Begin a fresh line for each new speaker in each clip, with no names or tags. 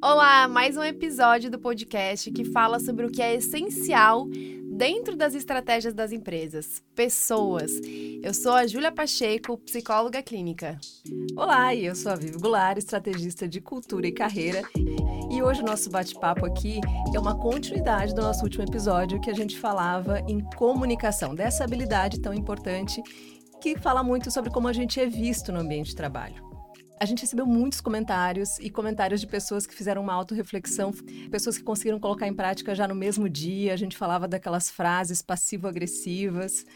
Olá, mais um episódio do podcast que fala sobre o que é essencial dentro das estratégias das empresas, pessoas. Eu sou a Júlia Pacheco, psicóloga clínica.
Olá, eu sou a Vivi Goulart, estrategista de cultura e carreira. E hoje o nosso bate-papo aqui é uma continuidade do nosso último episódio que a gente falava em comunicação, dessa habilidade tão importante que fala muito sobre como a gente é visto no ambiente de trabalho. A gente recebeu muitos comentários e comentários de pessoas que fizeram uma autorreflexão, pessoas que conseguiram colocar em prática já no mesmo dia. A gente falava daquelas frases passivo-agressivas.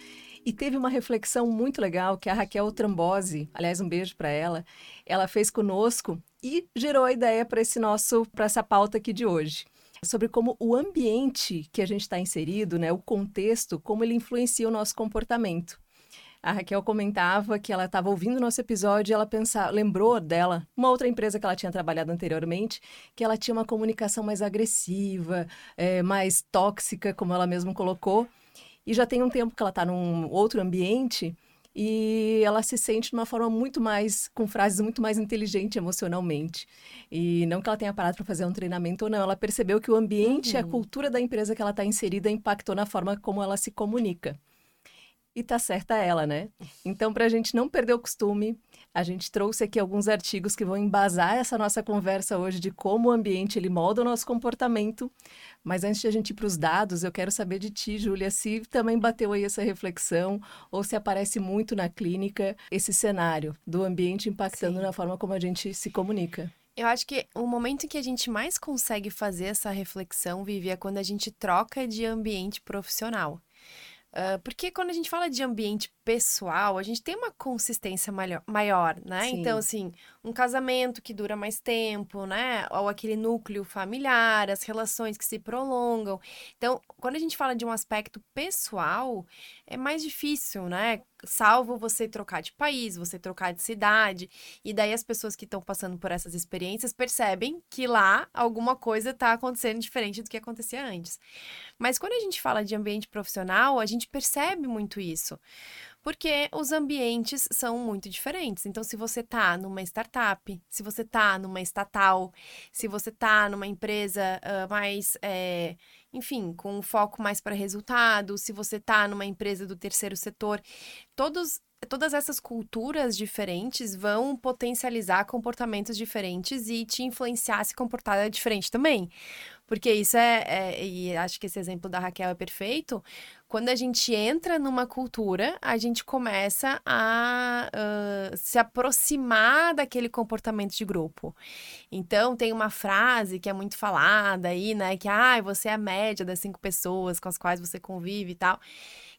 E teve uma reflexão muito legal que a Raquel Trambose, aliás, um beijo para ela, ela fez conosco e gerou a ideia para esse nosso para essa pauta aqui de hoje sobre como o ambiente que a gente está inserido, né, o contexto, como ele influencia o nosso comportamento. A Raquel comentava que ela estava ouvindo o nosso episódio e ela pensava, lembrou dela, uma outra empresa que ela tinha trabalhado anteriormente, que ela tinha uma comunicação mais agressiva, é, mais tóxica, como ela mesma colocou. E já tem um tempo que ela está num outro ambiente e ela se sente de uma forma muito mais, com frases muito mais inteligente emocionalmente. E não que ela tenha parado para fazer um treinamento ou não, ela percebeu que o ambiente, uhum. a cultura da empresa que ela está inserida impactou na forma como ela se comunica e tá certa ela, né? Então, para a gente não perder o costume, a gente trouxe aqui alguns artigos que vão embasar essa nossa conversa hoje de como o ambiente ele molda o nosso comportamento. Mas antes de a gente ir para os dados, eu quero saber de ti, Júlia, se também bateu aí essa reflexão ou se aparece muito na clínica esse cenário do ambiente impactando Sim. na forma como a gente se comunica.
Eu acho que o momento em que a gente mais consegue fazer essa reflexão, Vivi, é quando a gente troca de ambiente profissional. Uh, porque quando a gente fala de ambiente pessoal, a gente tem uma consistência maior, maior né? Sim. Então, assim, um casamento que dura mais tempo, né? Ou aquele núcleo familiar, as relações que se prolongam. Então, quando a gente fala de um aspecto pessoal, é mais difícil, né? Salvo você trocar de país, você trocar de cidade. E daí as pessoas que estão passando por essas experiências percebem que lá alguma coisa está acontecendo diferente do que acontecia antes. Mas quando a gente fala de ambiente profissional, a gente percebe muito isso. Porque os ambientes são muito diferentes. Então, se você está numa startup, se você está numa estatal, se você está numa empresa uh, mais, é, enfim, com um foco mais para resultado, se você está numa empresa do terceiro setor, todos todas essas culturas diferentes vão potencializar comportamentos diferentes e te influenciar a se comportar diferente também. Porque isso é, é, e acho que esse exemplo da Raquel é perfeito. Quando a gente entra numa cultura, a gente começa a uh, se aproximar daquele comportamento de grupo. Então, tem uma frase que é muito falada aí, né? Que, ah, você é a média das cinco pessoas com as quais você convive e tal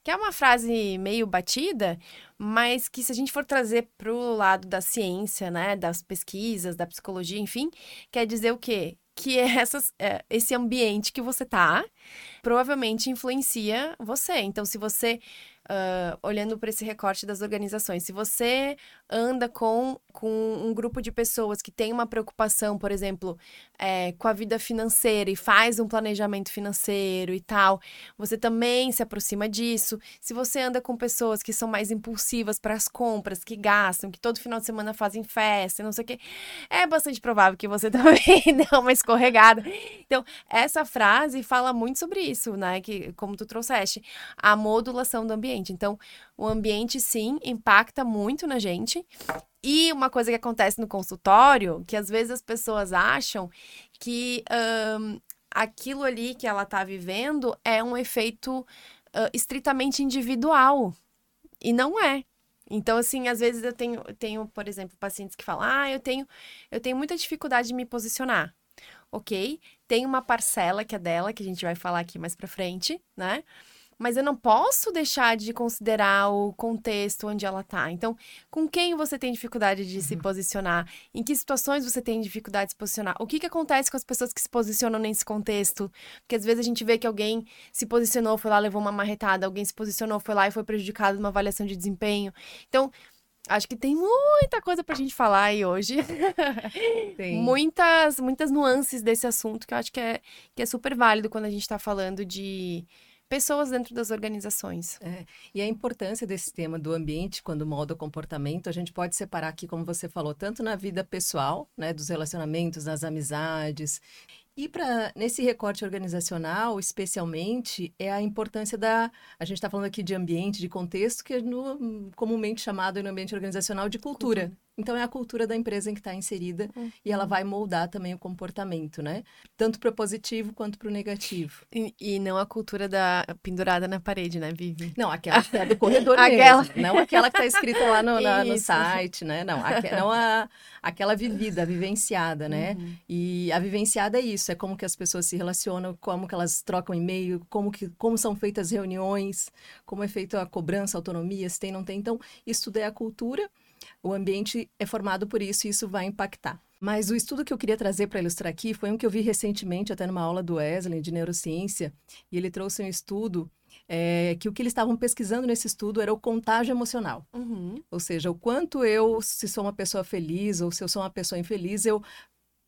que é uma frase meio batida, mas que se a gente for trazer para o lado da ciência, né, das pesquisas, da psicologia, enfim, quer dizer o quê? Que é essas, é, esse ambiente que você tá provavelmente influencia você. Então, se você uh, olhando para esse recorte das organizações, se você anda com, com um grupo de pessoas que tem uma preocupação, por exemplo, é, com a vida financeira e faz um planejamento financeiro e tal, você também se aproxima disso. Se você anda com pessoas que são mais impulsivas para as compras, que gastam, que todo final de semana fazem festa, não sei o quê, é bastante provável que você também dê uma escorregada. Então, essa frase fala muito sobre isso, né? Que, como tu trouxeste, a modulação do ambiente ambiente. Então, o ambiente, sim, impacta muito na gente. E uma coisa que acontece no consultório, que às vezes as pessoas acham que um, aquilo ali que ela está vivendo é um efeito uh, estritamente individual. E não é. Então, assim, às vezes eu tenho, tenho, por exemplo, pacientes que falam: ah, eu tenho, eu tenho muita dificuldade de me posicionar. Ok? Tem uma parcela que é dela, que a gente vai falar aqui mais pra frente, né? Mas eu não posso deixar de considerar o contexto onde ela está. Então, com quem você tem dificuldade de uhum. se posicionar? Em que situações você tem dificuldade de se posicionar? O que, que acontece com as pessoas que se posicionam nesse contexto? Porque às vezes a gente vê que alguém se posicionou, foi lá, levou uma marretada, alguém se posicionou, foi lá e foi prejudicado numa avaliação de desempenho. Então, Acho que tem muita coisa pra gente falar aí hoje. Tem. muitas, muitas nuances desse assunto que eu acho que é, que é super válido quando a gente tá falando de pessoas dentro das organizações.
É, e a importância desse tema do ambiente quando molda o comportamento, a gente pode separar aqui, como você falou, tanto na vida pessoal, né, dos relacionamentos, das amizades, e para nesse recorte organizacional, especialmente, é a importância da. A gente está falando aqui de ambiente, de contexto, que é no, comumente chamado no ambiente organizacional de cultura. cultura. Então, é a cultura da empresa em que está inserida uhum. e ela uhum. vai moldar também o comportamento, né? Tanto para o positivo quanto para o negativo.
E, e, não a cultura da pendurada na parede, né, Vivi?
Não, aquela que é do corredor aquela... mesmo. Não aquela que está escrita lá no, na, no, site, né? Não, não a, aquela vivida, vivenciada, né? Uhum. E a vivenciada é isso, é como que as pessoas se relacionam, como que elas trocam e-mail, como, que, como são feitas reuniões, como é feita a cobrança, a autonomia, se tem, não tem. Então, isso tudo é a cultura o ambiente é formado por isso e isso vai impactar. Mas o estudo que eu queria trazer para ilustrar aqui foi um que eu vi recentemente, até numa aula do Wesley, de neurociência, e ele trouxe um estudo é, que o que eles estavam pesquisando nesse estudo era o contágio emocional. Uhum. Ou seja, o quanto eu, se sou uma pessoa feliz ou se eu sou uma pessoa infeliz, eu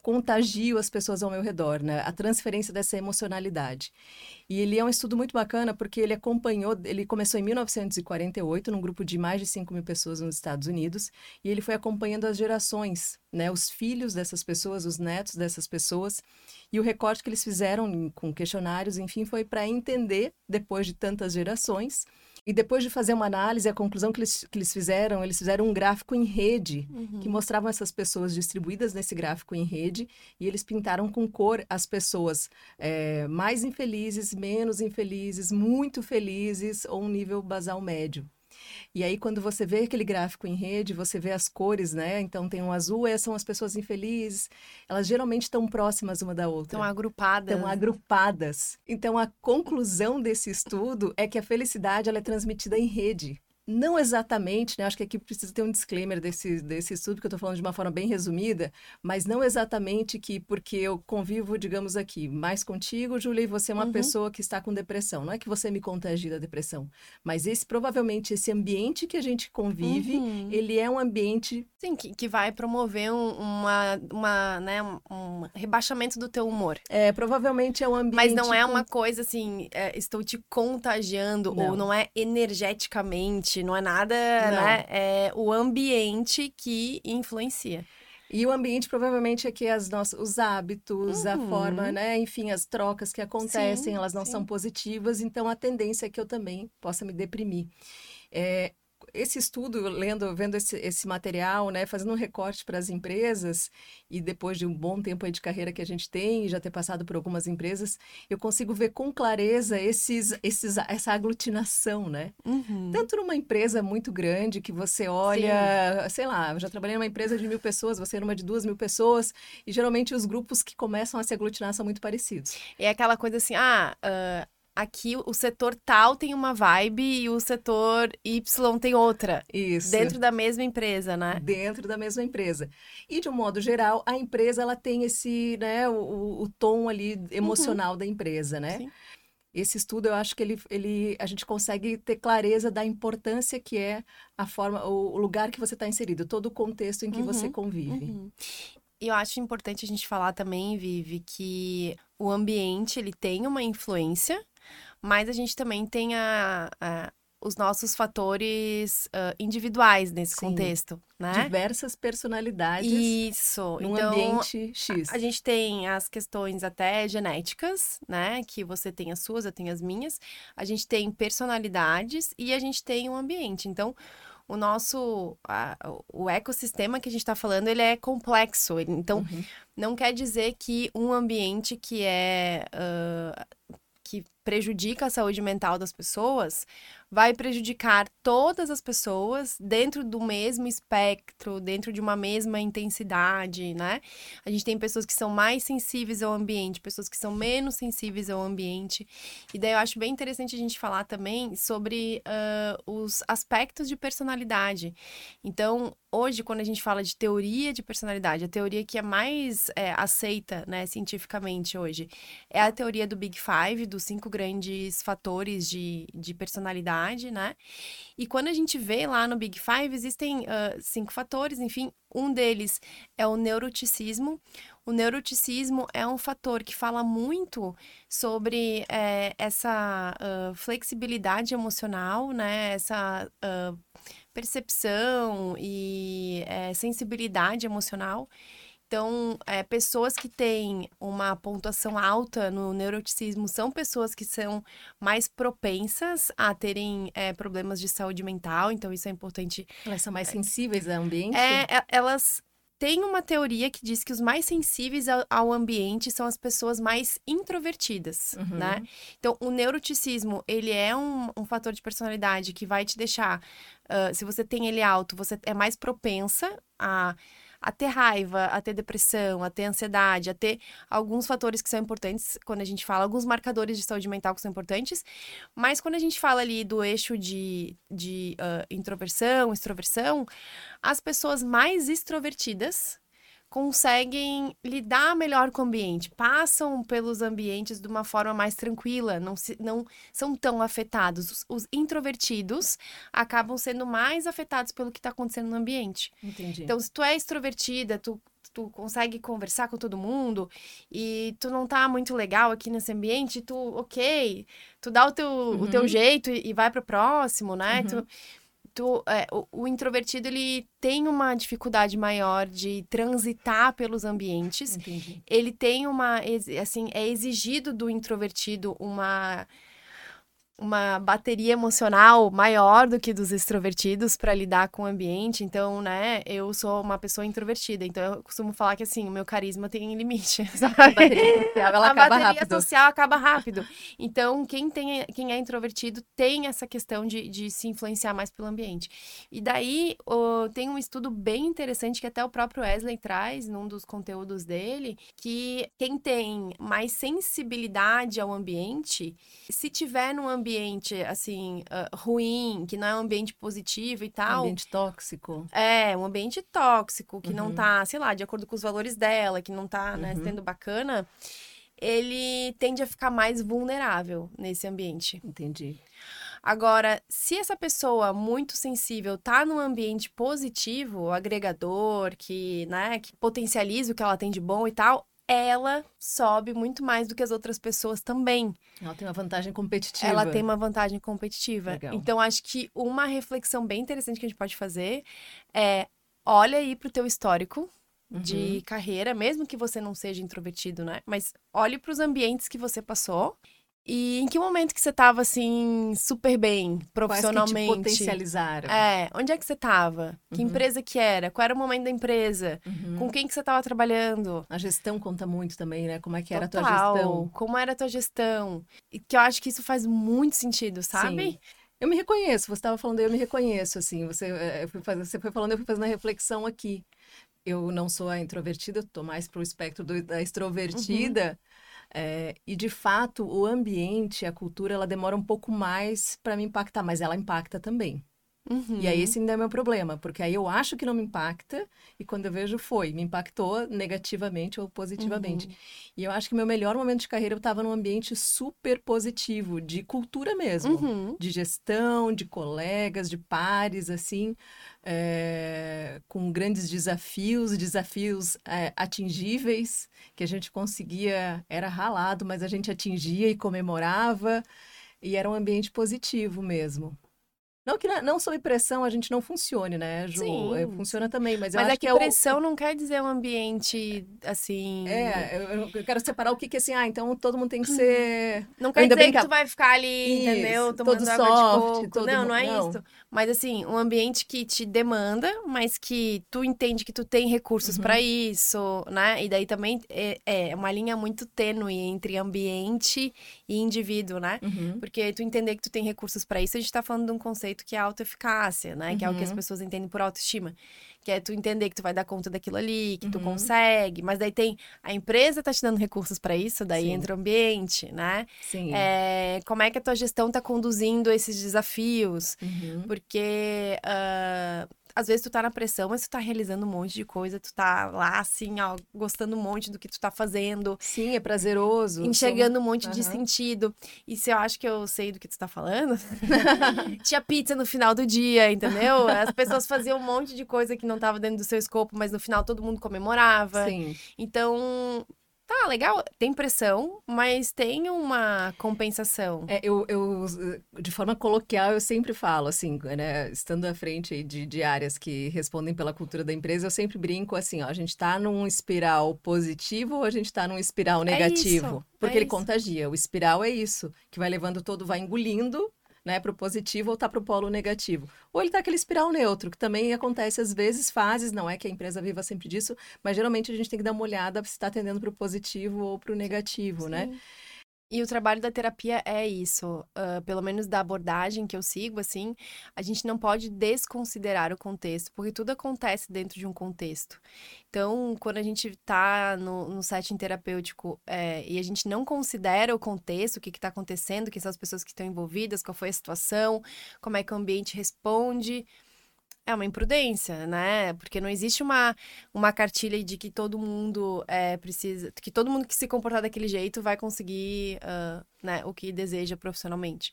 contagio as pessoas ao meu redor, né? A transferência dessa emocionalidade. E ele é um estudo muito bacana porque ele acompanhou, ele começou em 1948 num grupo de mais de 5 mil pessoas nos Estados Unidos e ele foi acompanhando as gerações, né? Os filhos dessas pessoas, os netos dessas pessoas e o recorte que eles fizeram com questionários, enfim, foi para entender depois de tantas gerações e depois de fazer uma análise, a conclusão que eles, que eles fizeram, eles fizeram um gráfico em rede, uhum. que mostravam essas pessoas distribuídas nesse gráfico em rede, e eles pintaram com cor as pessoas é, mais infelizes, menos infelizes, muito felizes, ou um nível basal médio. E aí, quando você vê aquele gráfico em rede, você vê as cores, né? Então, tem um azul, essas são as pessoas infelizes. Elas geralmente estão próximas uma da outra.
Estão agrupadas.
Estão agrupadas. Então, a conclusão desse estudo é que a felicidade ela é transmitida em rede. Não exatamente, né? Acho que aqui precisa ter um disclaimer desse, desse estudo, que eu estou falando de uma forma bem resumida, mas não exatamente que porque eu convivo, digamos aqui, mais contigo, Júlia, e você é uma uhum. pessoa que está com depressão. Não é que você me contagie da depressão, mas esse provavelmente esse ambiente que a gente convive, uhum. ele é um ambiente.
Sim, que, que vai promover um, uma, uma, né, um rebaixamento do teu humor.
É, provavelmente é um ambiente.
Mas não é uma coisa assim, é, estou te contagiando, não. ou não é energeticamente não é nada, não. né? É o ambiente que influencia.
E o ambiente provavelmente é que as nossas, os hábitos, uhum. a forma, né? Enfim, as trocas que acontecem, sim, elas não sim. são positivas, então a tendência é que eu também possa me deprimir. É, esse estudo, lendo, vendo esse, esse material, né, fazendo um recorte para as empresas, e depois de um bom tempo de carreira que a gente tem, e já ter passado por algumas empresas, eu consigo ver com clareza esses, esses, essa aglutinação, né? Uhum. Tanto numa empresa muito grande que você olha, Sim. sei lá, eu já trabalhei numa empresa de mil pessoas, você numa de duas mil pessoas, e geralmente os grupos que começam a se aglutinar são muito parecidos.
É aquela coisa assim, ah, uh aqui o setor tal tem uma vibe e o setor Y tem outra.
Isso.
Dentro da mesma empresa, né?
Dentro da mesma empresa. E de um modo geral, a empresa ela tem esse, né, o, o tom ali emocional uhum. da empresa, né? Sim. Esse estudo, eu acho que ele, ele, a gente consegue ter clareza da importância que é a forma, o, o lugar que você está inserido, todo o contexto em que uhum. você convive. Uhum.
E eu acho importante a gente falar também, Vivi, que o ambiente ele tem uma influência mas a gente também tem a, a os nossos fatores uh, individuais nesse Sim. contexto, né?
Diversas personalidades.
Isso.
Num então, ambiente X.
A, a, gente tem as questões até genéticas, né? Que você tem as suas, eu tenho as minhas. A gente tem personalidades e a gente tem o ambiente. Então, o nosso a, o ecossistema que a gente está falando ele é complexo então uhum. não quer dizer que um ambiente que é uh, que prejudica a saúde mental das pessoas, vai prejudicar todas as pessoas dentro do mesmo espectro, dentro de uma mesma intensidade, né? A gente tem pessoas que são mais sensíveis ao ambiente, pessoas que são menos sensíveis ao ambiente. E daí eu acho bem interessante a gente falar também sobre uh, os aspectos de personalidade. Então, hoje, quando a gente fala de teoria de personalidade, a teoria que é mais é, aceita, né, cientificamente hoje, é a teoria do Big Five, dos cinco grandes fatores de, de personalidade, né? E quando a gente vê lá no Big Five, existem uh, cinco fatores, enfim, um deles é o neuroticismo. O neuroticismo é um fator que fala muito sobre é, essa uh, flexibilidade emocional, né? Essa uh, percepção e é, sensibilidade emocional. Então, é, pessoas que têm uma pontuação alta no neuroticismo são pessoas que são mais propensas a terem é, problemas de saúde mental. Então, isso é importante.
Elas são mais sensíveis ao ambiente?
É, elas têm uma teoria que diz que os mais sensíveis ao, ao ambiente são as pessoas mais introvertidas, uhum. né? Então, o neuroticismo, ele é um, um fator de personalidade que vai te deixar... Uh, se você tem ele alto, você é mais propensa a a ter raiva, a ter depressão, a ter ansiedade, a ter alguns fatores que são importantes quando a gente fala, alguns marcadores de saúde mental que são importantes. Mas quando a gente fala ali do eixo de, de uh, introversão, extroversão, as pessoas mais extrovertidas conseguem lidar melhor com o ambiente, passam pelos ambientes de uma forma mais tranquila, não, se, não são tão afetados. Os, os introvertidos acabam sendo mais afetados pelo que está acontecendo no ambiente.
Entendi.
Então, se tu é extrovertida, tu tu consegue conversar com todo mundo e tu não tá muito legal aqui nesse ambiente, tu, ok, tu dá o teu, uhum. o teu uhum. jeito e, e vai pro próximo, né? Uhum. Tu, tu, é, o, o, introvertido ele tem uma dificuldade maior de transitar pelos ambientes.
Entendi.
Ele tem uma, assim, é exigido do introvertido uma uma bateria emocional maior do que dos extrovertidos para lidar com o ambiente. Então, né, eu sou uma pessoa introvertida, então eu costumo falar que assim, o meu carisma tem limite, sabe? A bateria social, ela a acaba bateria rápido. social acaba rápido. Então, quem tem quem é introvertido tem essa questão de, de se influenciar mais pelo ambiente. E daí, oh, tem um estudo bem interessante que até o próprio Wesley traz num dos conteúdos dele, que quem tem mais sensibilidade ao ambiente, se tiver num ambiente ambiente, assim, uh, ruim, que não é um ambiente positivo e tal.
Um ambiente tóxico.
É, um ambiente tóxico, que uhum. não tá, sei lá, de acordo com os valores dela, que não tá, né, uhum. sendo bacana, ele tende a ficar mais vulnerável nesse ambiente.
Entendi.
Agora, se essa pessoa muito sensível tá num ambiente positivo, agregador, que, né, que potencializa o que ela tem de bom e tal, ela sobe muito mais do que as outras pessoas também.
Ela tem uma vantagem competitiva.
Ela tem uma vantagem competitiva. Legal. Então, acho que uma reflexão bem interessante que a gente pode fazer é: olha aí pro teu histórico uhum. de carreira, mesmo que você não seja introvertido, né? Mas olhe para os ambientes que você passou e em que momento que você estava assim, super bem, profissionalmente?
Quais que te potencializaram?
É, onde é que você estava? Que uhum. empresa que era? Qual era o momento da empresa? Uhum. Com quem que você estava trabalhando?
A gestão conta muito também, né? Como é que era Total. a tua gestão?
Como era a tua gestão? E que eu acho que isso faz muito sentido, sabe? Sim.
Eu me reconheço, você estava falando, eu me reconheço, assim, você, fui fazer, você foi falando, eu fui fazendo a reflexão aqui. Eu não sou a introvertida, eu tô mais pro espectro do, da extrovertida, uhum. É, e de fato, o ambiente, a cultura, ela demora um pouco mais para me impactar, mas ela impacta também. Uhum. E aí esse ainda é meu problema, porque aí eu acho que não me impacta e quando eu vejo foi, me impactou negativamente ou positivamente. Uhum. E eu acho que meu melhor momento de carreira eu estava num ambiente super positivo, de cultura mesmo, uhum. de gestão, de colegas, de pares, assim, é, com grandes desafios, desafios é, atingíveis, que a gente conseguia, era ralado, mas a gente atingia e comemorava, e era um ambiente positivo mesmo. Não que não sob pressão a gente não funcione, né, Ju? Sim. É, funciona também, mas eu
mas
acho
é que,
que
pressão é o... não quer dizer um ambiente assim.
É, eu, eu quero separar o que que assim, ah, então todo mundo tem que ser.
Não quer dizer que tu vai ficar ali, isso, entendeu? Tomando todo água soft, de coco. Todo... Não, não é não. isso. Mas assim, um ambiente que te demanda, mas que tu entende que tu tem recursos uhum. para isso, né? E daí também é, é, uma linha muito tênue entre ambiente e indivíduo, né? Uhum. Porque tu entender que tu tem recursos para isso, a gente tá falando de um conceito que é autoeficácia, né? Que é o que as uhum. pessoas entendem por autoestima. Que é tu entender que tu vai dar conta daquilo ali, que tu uhum. consegue. Mas daí tem a empresa tá te dando recursos para isso, daí Sim. entra o ambiente, né?
Sim.
É, como é que a tua gestão tá conduzindo esses desafios? Uhum. Porque uh, às vezes tu tá na pressão, mas tu tá realizando um monte de coisa, tu tá lá, assim, ó, gostando um monte do que tu tá fazendo.
Sim, é prazeroso.
Enxergando um monte uhum. de sentido. E se eu acho que eu sei do que tu tá falando, tinha pizza no final do dia, entendeu? As pessoas faziam um monte de coisa que não tava dentro do seu escopo, mas no final todo mundo comemorava.
Sim.
Então, Tá, legal, tem pressão, mas tem uma compensação.
É, eu, eu, de forma coloquial, eu sempre falo, assim, né, estando à frente de, de áreas que respondem pela cultura da empresa, eu sempre brinco assim, ó, a gente tá num espiral positivo ou a gente tá num espiral é negativo? É isso, porque é ele isso. contagia. O espiral é isso, que vai levando todo, vai engolindo né, para o positivo ou tá para o polo negativo. Ou ele tá aquele espiral neutro, que também acontece às vezes, fases, não é que a empresa viva sempre disso, mas geralmente a gente tem que dar uma olhada se está atendendo para o positivo ou para o negativo, né? Sim. né?
E o trabalho da terapia é isso, uh, pelo menos da abordagem que eu sigo, assim, a gente não pode desconsiderar o contexto, porque tudo acontece dentro de um contexto. Então, quando a gente está no, no setting terapêutico é, e a gente não considera o contexto, o que está acontecendo, quem são as pessoas que estão envolvidas, qual foi a situação, como é que o ambiente responde, é uma imprudência, né? Porque não existe uma, uma cartilha de que todo mundo é, precisa, que todo mundo que se comportar daquele jeito vai conseguir uh, né, o que deseja profissionalmente.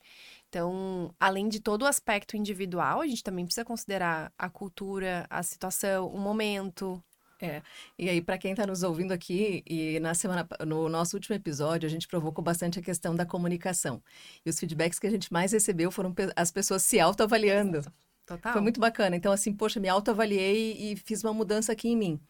Então, além de todo o aspecto individual, a gente também precisa considerar a cultura, a situação, o momento.
É. E aí, para quem está nos ouvindo aqui, e na semana, no nosso último episódio, a gente provocou bastante a questão da comunicação. E os feedbacks que a gente mais recebeu foram as pessoas se autoavaliando.
Total.
Foi muito bacana. Então, assim, poxa, me autoavaliei e fiz uma mudança aqui em mim.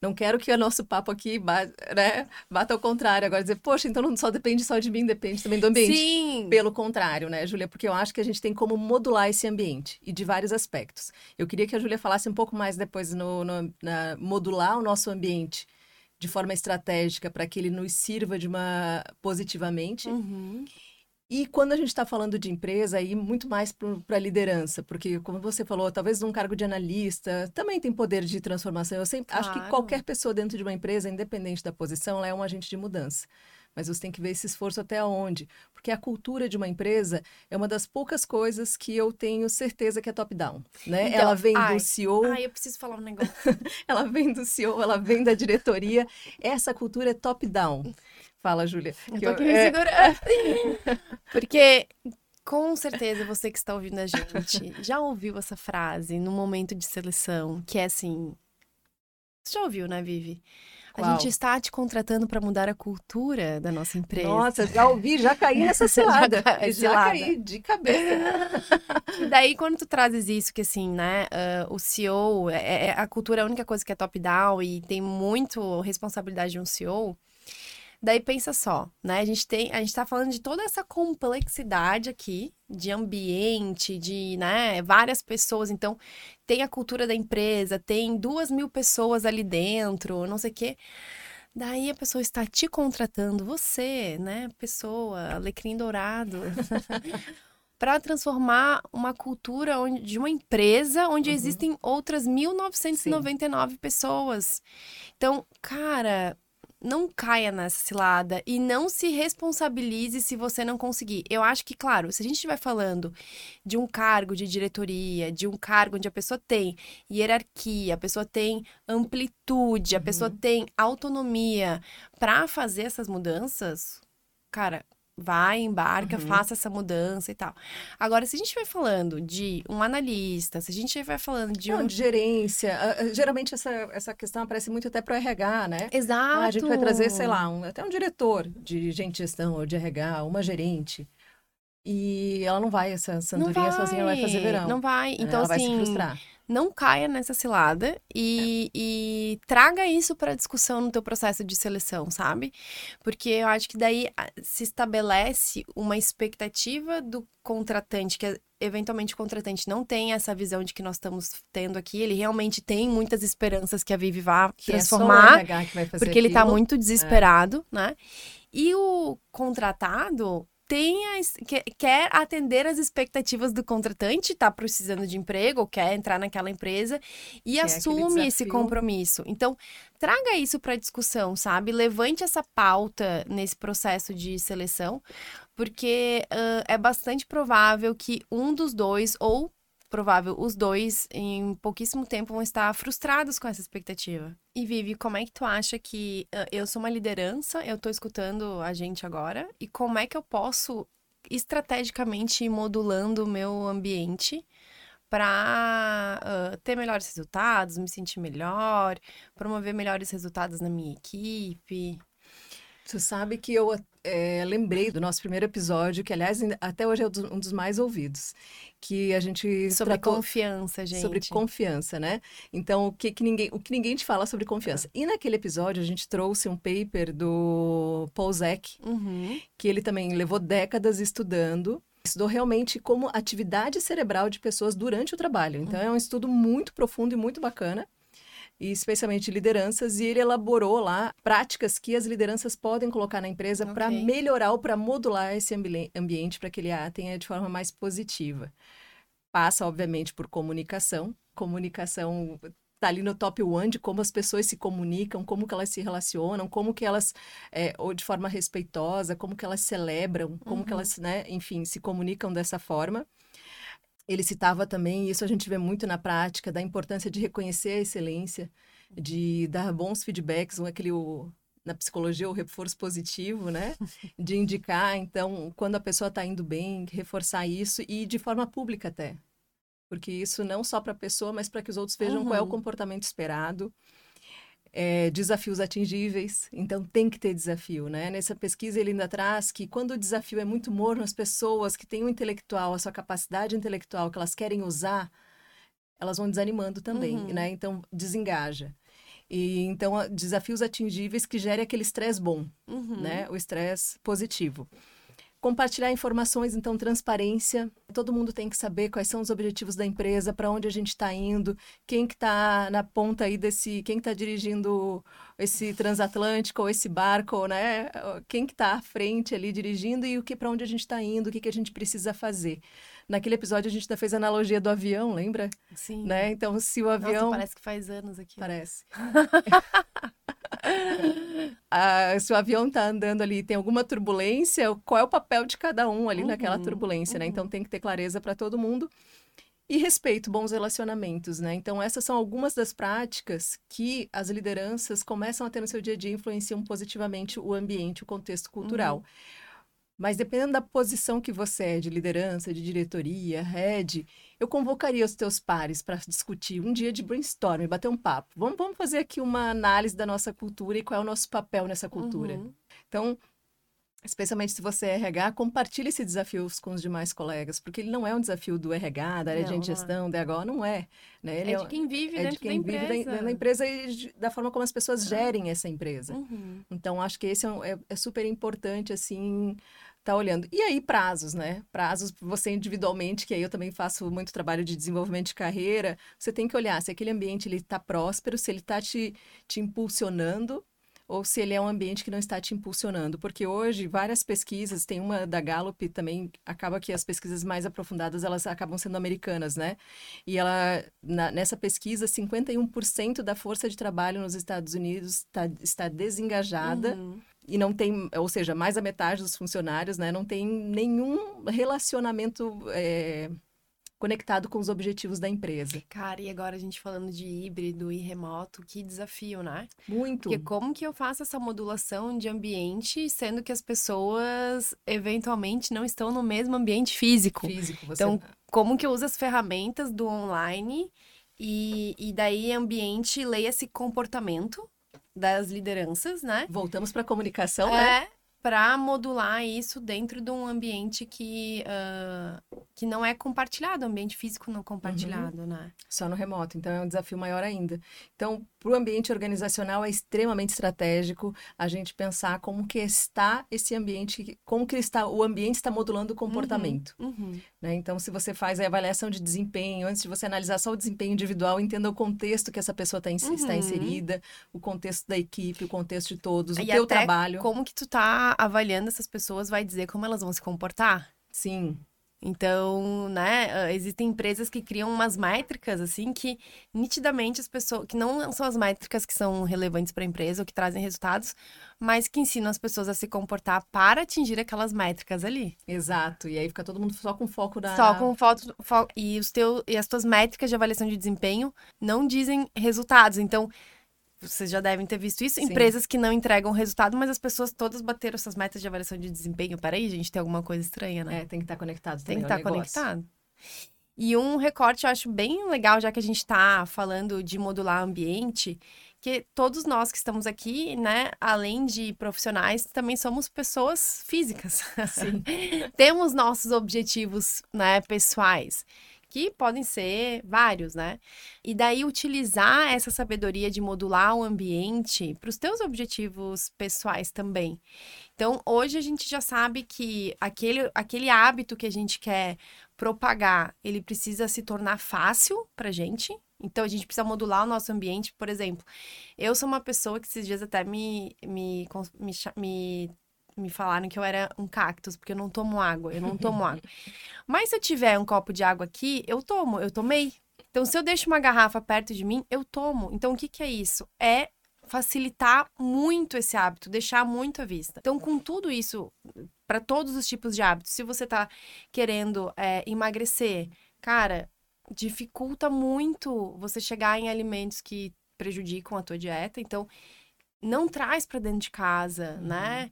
Não quero que o nosso papo aqui bata, né, bata ao contrário. Agora dizer, poxa, então não só depende só de mim, depende também do ambiente.
Sim.
Pelo contrário, né, Júlia? Porque eu acho que a gente tem como modular esse ambiente e de vários aspectos. Eu queria que a Júlia falasse um pouco mais depois no, no na, modular o nosso ambiente de forma estratégica para que ele nos sirva de uma positivamente.
Uhum.
E quando a gente está falando de empresa, aí muito mais para a liderança, porque, como você falou, talvez um cargo de analista também tem poder de transformação. Eu sempre claro. acho que qualquer pessoa dentro de uma empresa, independente da posição, ela é um agente de mudança. Mas você tem que ver esse esforço até onde. Porque a cultura de uma empresa é uma das poucas coisas que eu tenho certeza que é top-down. Né? Então, ela vem ai, do CEO.
Ai, eu preciso falar um negócio.
ela vem do CEO, ela vem da diretoria. Essa cultura é top-down. Fala, Júlia.
Eu tô aqui eu, me é... segurando. Porque com certeza você que está ouvindo a gente já ouviu essa frase no momento de seleção, que é assim. Você já ouviu, né, Vivi? Qual? A gente está te contratando para mudar a cultura da nossa empresa.
Nossa, já ouvi, já caí nessa cilada. já, caí de cabeça.
e daí, quando tu trazes isso, que assim, né, uh, o CEO, é, é, a cultura é a única coisa que é top-down e tem muito responsabilidade de um CEO, Daí pensa só, né? A gente tem, a gente tá falando de toda essa complexidade aqui de ambiente, de, né, várias pessoas. Então, tem a cultura da empresa, tem duas mil pessoas ali dentro, não sei o quê. Daí a pessoa está te contratando, você, né, pessoa, alecrim dourado, para transformar uma cultura onde, de uma empresa onde uhum. existem outras 1.999 Sim. pessoas. Então, cara, não caia nessa cilada e não se responsabilize se você não conseguir. Eu acho que, claro, se a gente estiver falando de um cargo de diretoria, de um cargo onde a pessoa tem hierarquia, a pessoa tem amplitude, a uhum. pessoa tem autonomia para fazer essas mudanças, cara, vai, embarca, uhum. faça essa mudança e tal. Agora, se a gente vai falando de um analista, se a gente vai falando de
Não,
um...
de gerência, geralmente essa, essa questão aparece muito até para o RH, né?
Exato.
Ah, a gente vai trazer, sei lá, um, até um diretor de gente gestão ou de RH, uma gerente. E ela não vai, essa sandorinha sozinha vai fazer verão.
Não vai. Então,
ela
assim, vai se
assim, frustrar
não caia nessa cilada e, é. e traga isso para discussão no teu processo de seleção, sabe? Porque eu acho que daí se estabelece uma expectativa do contratante, que eventualmente o contratante não tem essa visão de que nós estamos tendo aqui, ele realmente tem muitas esperanças que a Vivi vá que transformar,
é porque
aquilo. ele está muito desesperado, é. né? E o contratado, tem a, quer atender as expectativas do contratante, está precisando de emprego, ou quer entrar naquela empresa e que é assume é esse compromisso. Então, traga isso para discussão, sabe? Levante essa pauta nesse processo de seleção, porque uh, é bastante provável que um dos dois, ou provável os dois, em pouquíssimo tempo, vão estar frustrados com essa expectativa. E Vivi, como é que tu acha que uh, eu sou uma liderança, eu tô escutando a gente agora, e como é que eu posso estrategicamente ir modulando o meu ambiente para uh, ter melhores resultados, me sentir melhor, promover melhores resultados na minha equipe?
Você sabe que eu é, lembrei do nosso primeiro episódio, que aliás até hoje é um dos mais ouvidos, que a gente
sobre confiança, gente.
Sobre confiança, né? Então o que, que ninguém, o que ninguém te fala sobre confiança. E naquele episódio a gente trouxe um paper do Paul Zek, uhum. que ele também levou décadas estudando estudou realmente como atividade cerebral de pessoas durante o trabalho. Então, uhum. é um estudo muito profundo e muito bacana e especialmente lideranças, e ele elaborou lá práticas que as lideranças podem colocar na empresa okay. para melhorar ou para modular esse ambi ambiente para que ele tenha de forma mais positiva. Passa, obviamente, por comunicação. Comunicação está ali no top one de como as pessoas se comunicam, como que elas se relacionam, como que elas, é, ou de forma respeitosa, como que elas celebram, como uhum. que elas, né, enfim, se comunicam dessa forma. Ele citava também, e isso a gente vê muito na prática, da importância de reconhecer a excelência, de dar bons feedbacks, aquele o, na psicologia o reforço positivo, né? De indicar, então, quando a pessoa está indo bem, reforçar isso e de forma pública até. Porque isso não só para a pessoa, mas para que os outros vejam uhum. qual é o comportamento esperado é, desafios atingíveis, então tem que ter desafio, né? Nessa pesquisa ele ainda traz que quando o desafio é muito morno, as pessoas que têm o intelectual, a sua capacidade intelectual que elas querem usar, elas vão desanimando também, uhum. né? Então desengaja. E então desafios atingíveis que gerem aquele estresse bom, uhum. né? O estresse positivo. Compartilhar informações, então, transparência. Todo mundo tem que saber quais são os objetivos da empresa, para onde a gente está indo, quem que está na ponta aí desse, quem está dirigindo esse transatlântico ou esse barco, né? Quem que está à frente ali dirigindo e o que para onde a gente está indo, o que, que a gente precisa fazer. Naquele episódio a gente ainda fez a analogia do avião, lembra?
Sim.
Né? Então, se o avião.
Nossa, parece que faz anos aqui.
Parece. ah, se o avião está andando ali tem alguma turbulência, qual é o papel de cada um ali uhum, naquela turbulência, uhum. né? Então tem que ter clareza para todo mundo. E respeito, bons relacionamentos, né? Então, essas são algumas das práticas que as lideranças começam a ter no seu dia a dia e influenciam positivamente o ambiente, o contexto cultural. Uhum. Mas dependendo da posição que você é, de liderança, de diretoria, head, eu convocaria os teus pares para discutir um dia de brainstorming, bater um papo. Vamos, vamos fazer aqui uma análise da nossa cultura e qual é o nosso papel nessa cultura. Uhum. Então, especialmente se você é RH, compartilhe esse desafio com os demais colegas, porque ele não é um desafio do RH, da área não, de gestão, do agora não é. Né?
Ele é, de quem vive é
dentro de quem
da
vive
empresa.
Da, da empresa e da forma como as pessoas gerem essa empresa. Uhum. Então, acho que esse é, é, é super importante, assim, tá olhando. E aí, prazos, né? Prazos, você individualmente, que aí eu também faço muito trabalho de desenvolvimento de carreira, você tem que olhar se aquele ambiente ele está próspero, se ele está te, te impulsionando ou se ele é um ambiente que não está te impulsionando. Porque hoje, várias pesquisas, tem uma da Gallup também, acaba que as pesquisas mais aprofundadas, elas acabam sendo americanas, né? E ela, na, nessa pesquisa, 51% da força de trabalho nos Estados Unidos tá, está desengajada. Uhum e não tem, ou seja, mais da metade dos funcionários, né, não tem nenhum relacionamento é, conectado com os objetivos da empresa.
Cara, e agora a gente falando de híbrido e remoto, que desafio, né?
Muito.
Porque como que eu faço essa modulação de ambiente, sendo que as pessoas eventualmente não estão no mesmo ambiente físico?
Físico, você...
Então, como que eu uso as ferramentas do online e, e daí ambiente leia esse comportamento das lideranças, né?
Voltamos para a comunicação,
é,
né?
Para modular isso dentro de um ambiente que, uh, que não é compartilhado, ambiente físico não compartilhado, uhum. né?
Só no remoto, então é um desafio maior ainda. Então, para o ambiente organizacional é extremamente estratégico a gente pensar como que está esse ambiente, como que está o ambiente está modulando o comportamento. Uhum. Uhum. Né? Então, se você faz a avaliação de desempenho, antes de você analisar só o desempenho individual, entenda o contexto que essa pessoa tá in uhum. está inserida, o contexto da equipe, o contexto de todos, e o teu trabalho.
Como que tu tá avaliando essas pessoas vai dizer como elas vão se comportar?
Sim.
Então, né, existem empresas que criam umas métricas assim que nitidamente as pessoas, que não são as métricas que são relevantes para a empresa ou que trazem resultados, mas que ensinam as pessoas a se comportar para atingir aquelas métricas ali.
Exato. E aí fica todo mundo só com foco da
Só com foto, fo... e os teu e as tuas métricas de avaliação de desempenho não dizem resultados. Então, vocês já devem ter visto isso, Sim. empresas que não entregam resultado, mas as pessoas todas bateram essas metas de avaliação de desempenho. Peraí, gente, tem alguma coisa estranha, né?
É, tem que estar tá conectado
Tem que estar tá conectado. E um recorte eu acho bem legal, já que a gente está falando de modular ambiente, que todos nós que estamos aqui, né, além de profissionais, também somos pessoas físicas. Temos nossos objetivos, né, pessoais que podem ser vários, né? E daí utilizar essa sabedoria de modular o ambiente para os teus objetivos pessoais também. Então, hoje a gente já sabe que aquele, aquele hábito que a gente quer propagar, ele precisa se tornar fácil para gente. Então, a gente precisa modular o nosso ambiente. Por exemplo, eu sou uma pessoa que esses dias até me, me, me, me me falaram que eu era um cactus, porque eu não tomo água, eu não tomo água. Mas se eu tiver um copo de água aqui, eu tomo, eu tomei. Então, se eu deixo uma garrafa perto de mim, eu tomo. Então, o que, que é isso? É facilitar muito esse hábito, deixar muito à vista. Então, com tudo isso, para todos os tipos de hábitos, se você tá querendo é, emagrecer, cara, dificulta muito você chegar em alimentos que prejudicam a tua dieta. Então, não traz para dentro de casa, uhum. né?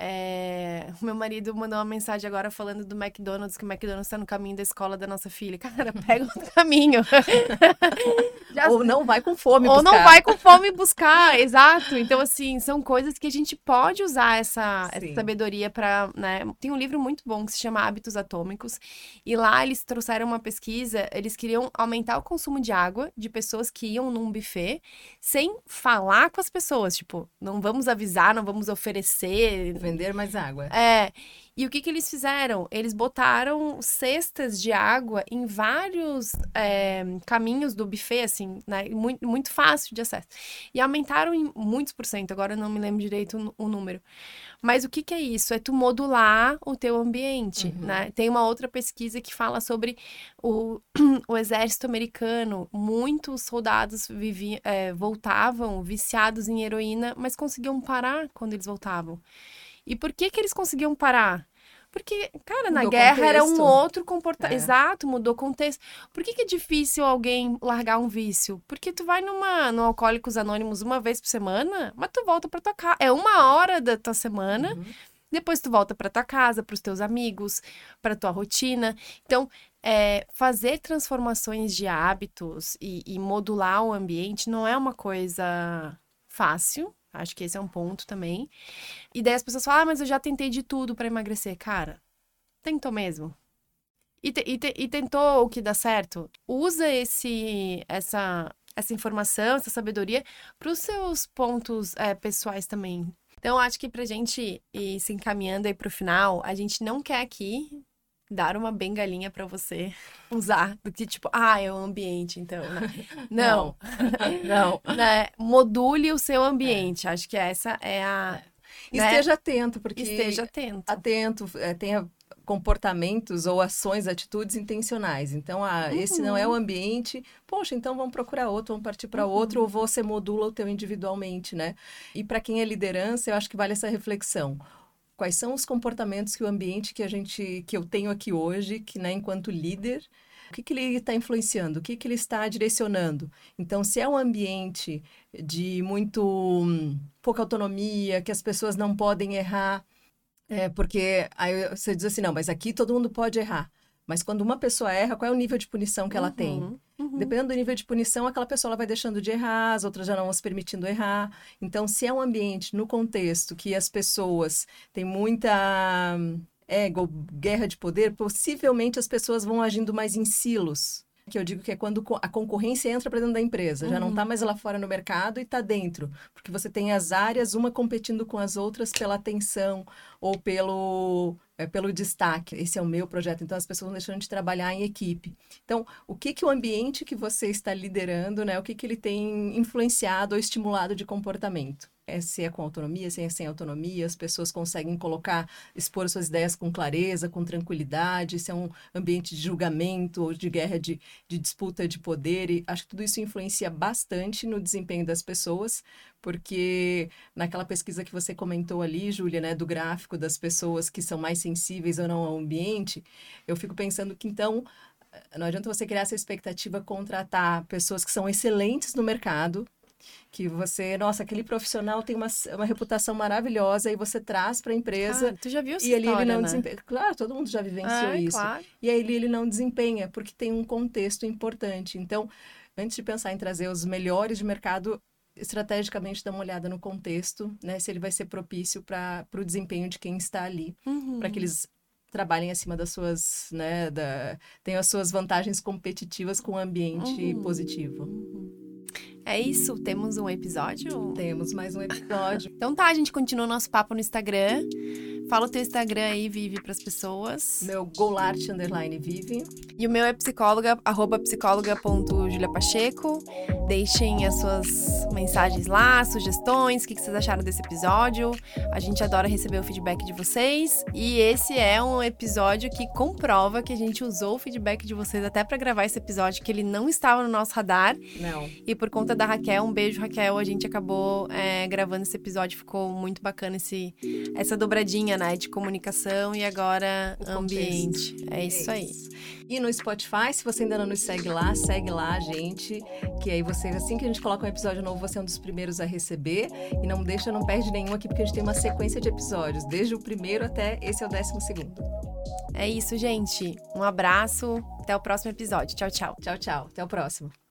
É... O meu marido mandou uma mensagem agora falando do McDonald's, que o McDonald's está no caminho da escola da nossa filha. Cara, pega o caminho.
Já... Ou não vai com fome
Ou buscar. não vai com fome buscar, exato. Então, assim, são coisas que a gente pode usar essa, essa sabedoria para. Né? Tem um livro muito bom que se chama Hábitos Atômicos. E lá eles trouxeram uma pesquisa, eles queriam aumentar o consumo de água de pessoas que iam num buffet sem falar com as pessoas. Tipo, não vamos avisar, não vamos oferecer
Vender mais água.
É. E o que, que eles fizeram? Eles botaram cestas de água em vários é, caminhos do buffet, assim, né? Muito, muito fácil de acesso. E aumentaram em muitos por cento, agora eu não me lembro direito o, o número. Mas o que, que é isso? É tu modular o teu ambiente, uhum. né? Tem uma outra pesquisa que fala sobre o, o exército americano. Muitos soldados viviam, é, voltavam viciados em heroína, mas conseguiam parar quando eles voltavam. E por que que eles conseguiam parar? Porque, cara, na guerra contexto. era um outro comportamento. É. Exato, mudou contexto. Por que, que é difícil alguém largar um vício? Porque tu vai numa, no Alcoólicos Anônimos uma vez por semana, mas tu volta pra tua casa. É uma hora da tua semana. Uhum. Depois tu volta para tua casa, para os teus amigos, para tua rotina. Então, é, fazer transformações de hábitos e, e modular o ambiente não é uma coisa fácil, Acho que esse é um ponto também. E daí as pessoas falam, ah, mas eu já tentei de tudo para emagrecer. Cara, tentou mesmo. E, te, e, te, e tentou o que dá certo. Usa esse, essa, essa informação, essa sabedoria para os seus pontos é, pessoais também. Então, acho que pra gente ir se encaminhando aí pro final, a gente não quer aqui dar uma bengalinha para você usar do que tipo, ah, é o ambiente, então, né? Não. Não. né? Module o seu ambiente. É. Acho que essa é a
é. né? Esteja atento, porque
esteja atento.
Atento, é, tenha comportamentos ou ações, atitudes intencionais. Então, ah, uhum. esse não é o uhum. ambiente, poxa, então vamos procurar outro, vamos partir para uhum. outro, ou você modula o teu individualmente, né? E para quem é liderança, eu acho que vale essa reflexão quais são os comportamentos que o ambiente que a gente que eu tenho aqui hoje, que né, enquanto líder, o que, que ele está influenciando, o que, que ele está direcionando. Então, se é um ambiente de muito hum, pouca autonomia, que as pessoas não podem errar, é, porque aí você diz assim, não, mas aqui todo mundo pode errar. Mas quando uma pessoa erra, qual é o nível de punição que ela tem? Uhum. Dependendo do nível de punição, aquela pessoa vai deixando de errar, as outras já não vão se permitindo errar. Então, se é um ambiente, no contexto, que as pessoas têm muita ego, guerra de poder, possivelmente as pessoas vão agindo mais em silos que eu digo que é quando a concorrência entra para dentro da empresa, uhum. já não está uhum. mais lá fora no mercado e está dentro, porque você tem as áreas uma competindo com as outras pela atenção ou pelo é, pelo destaque. Esse é o meu projeto. Então as pessoas vão deixando de trabalhar em equipe. Então, o que que o ambiente que você está liderando, né? O que que ele tem influenciado ou estimulado de comportamento? É, se é com autonomia, se é sem autonomia, as pessoas conseguem colocar, expor suas ideias com clareza, com tranquilidade, se é um ambiente de julgamento ou de guerra de, de disputa de poder. E acho que tudo isso influencia bastante no desempenho das pessoas, porque naquela pesquisa que você comentou ali, Júlia, né, do gráfico das pessoas que são mais sensíveis ou não ao ambiente, eu fico pensando que então não adianta você criar essa expectativa, contratar pessoas que são excelentes no mercado, que você, nossa, aquele profissional tem uma, uma reputação maravilhosa e você traz para a empresa.
Ah, tu já viu essa
e ali
história,
ele não
né?
desempenha. Claro, todo mundo já vivenciou
É,
isso.
claro.
E aí ele não desempenha, porque tem um contexto importante. Então, antes de pensar em trazer os melhores de mercado, estrategicamente dá uma olhada no contexto, né? Se ele vai ser propício para o desempenho de quem está ali,
Uhum.
para que eles trabalhem acima das suas, né, da, tenham as suas vantagens competitivas com um ambiente
Uhum.
positivo.
É isso, temos um episódio?
Temos mais um episódio.
Então tá, a gente continua o nosso papo no Instagram. Fala o teu Instagram aí, Vive, pras pessoas.
Meu Golart Underline Vive.
E o meu é psicóloga, arroba psicóloga.juliapacheco. Deixem as suas mensagens lá, sugestões, o que vocês acharam desse episódio. A gente adora receber o feedback de vocês. E esse é um episódio que comprova que a gente usou o feedback de vocês até pra gravar esse episódio, que ele não estava no nosso radar.
Não.
E por conta da Raquel, um beijo, Raquel, a gente acabou é, gravando esse episódio. Ficou muito bacana esse, essa dobradinha, né? De comunicação e agora
O
ambiente. É isso aí.
E no Spotify, se você ainda não nos segue lá, segue lá, gente. Que aí você, assim que a gente coloca um episódio novo, você é um dos primeiros a receber. E não deixa, não perde nenhum aqui, porque a gente tem uma sequência de episódios, desde o primeiro até esse é o décimo segundo.
É isso, gente. Um abraço. Até o próximo episódio. Tchau, tchau.
Tchau, tchau. Até o próximo.